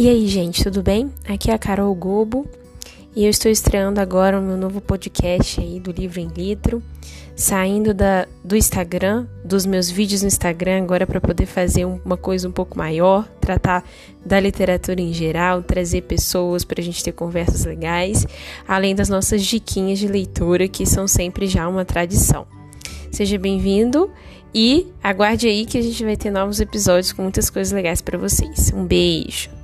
E aí, gente, tudo bem? Aqui é a Carol Gobo e eu estou estreando agora o meu novo podcast aí do Livro em Litro, saindo da, do Instagram, dos meus vídeos no Instagram agora para poder fazer uma coisa um pouco maior, tratar da literatura em geral, trazer pessoas para a gente ter conversas legais, além das nossas diquinhas de leitura que são sempre já uma tradição. Seja bem-vindo e aguarde aí que a gente vai ter novos episódios com muitas coisas legais para vocês. Um beijo.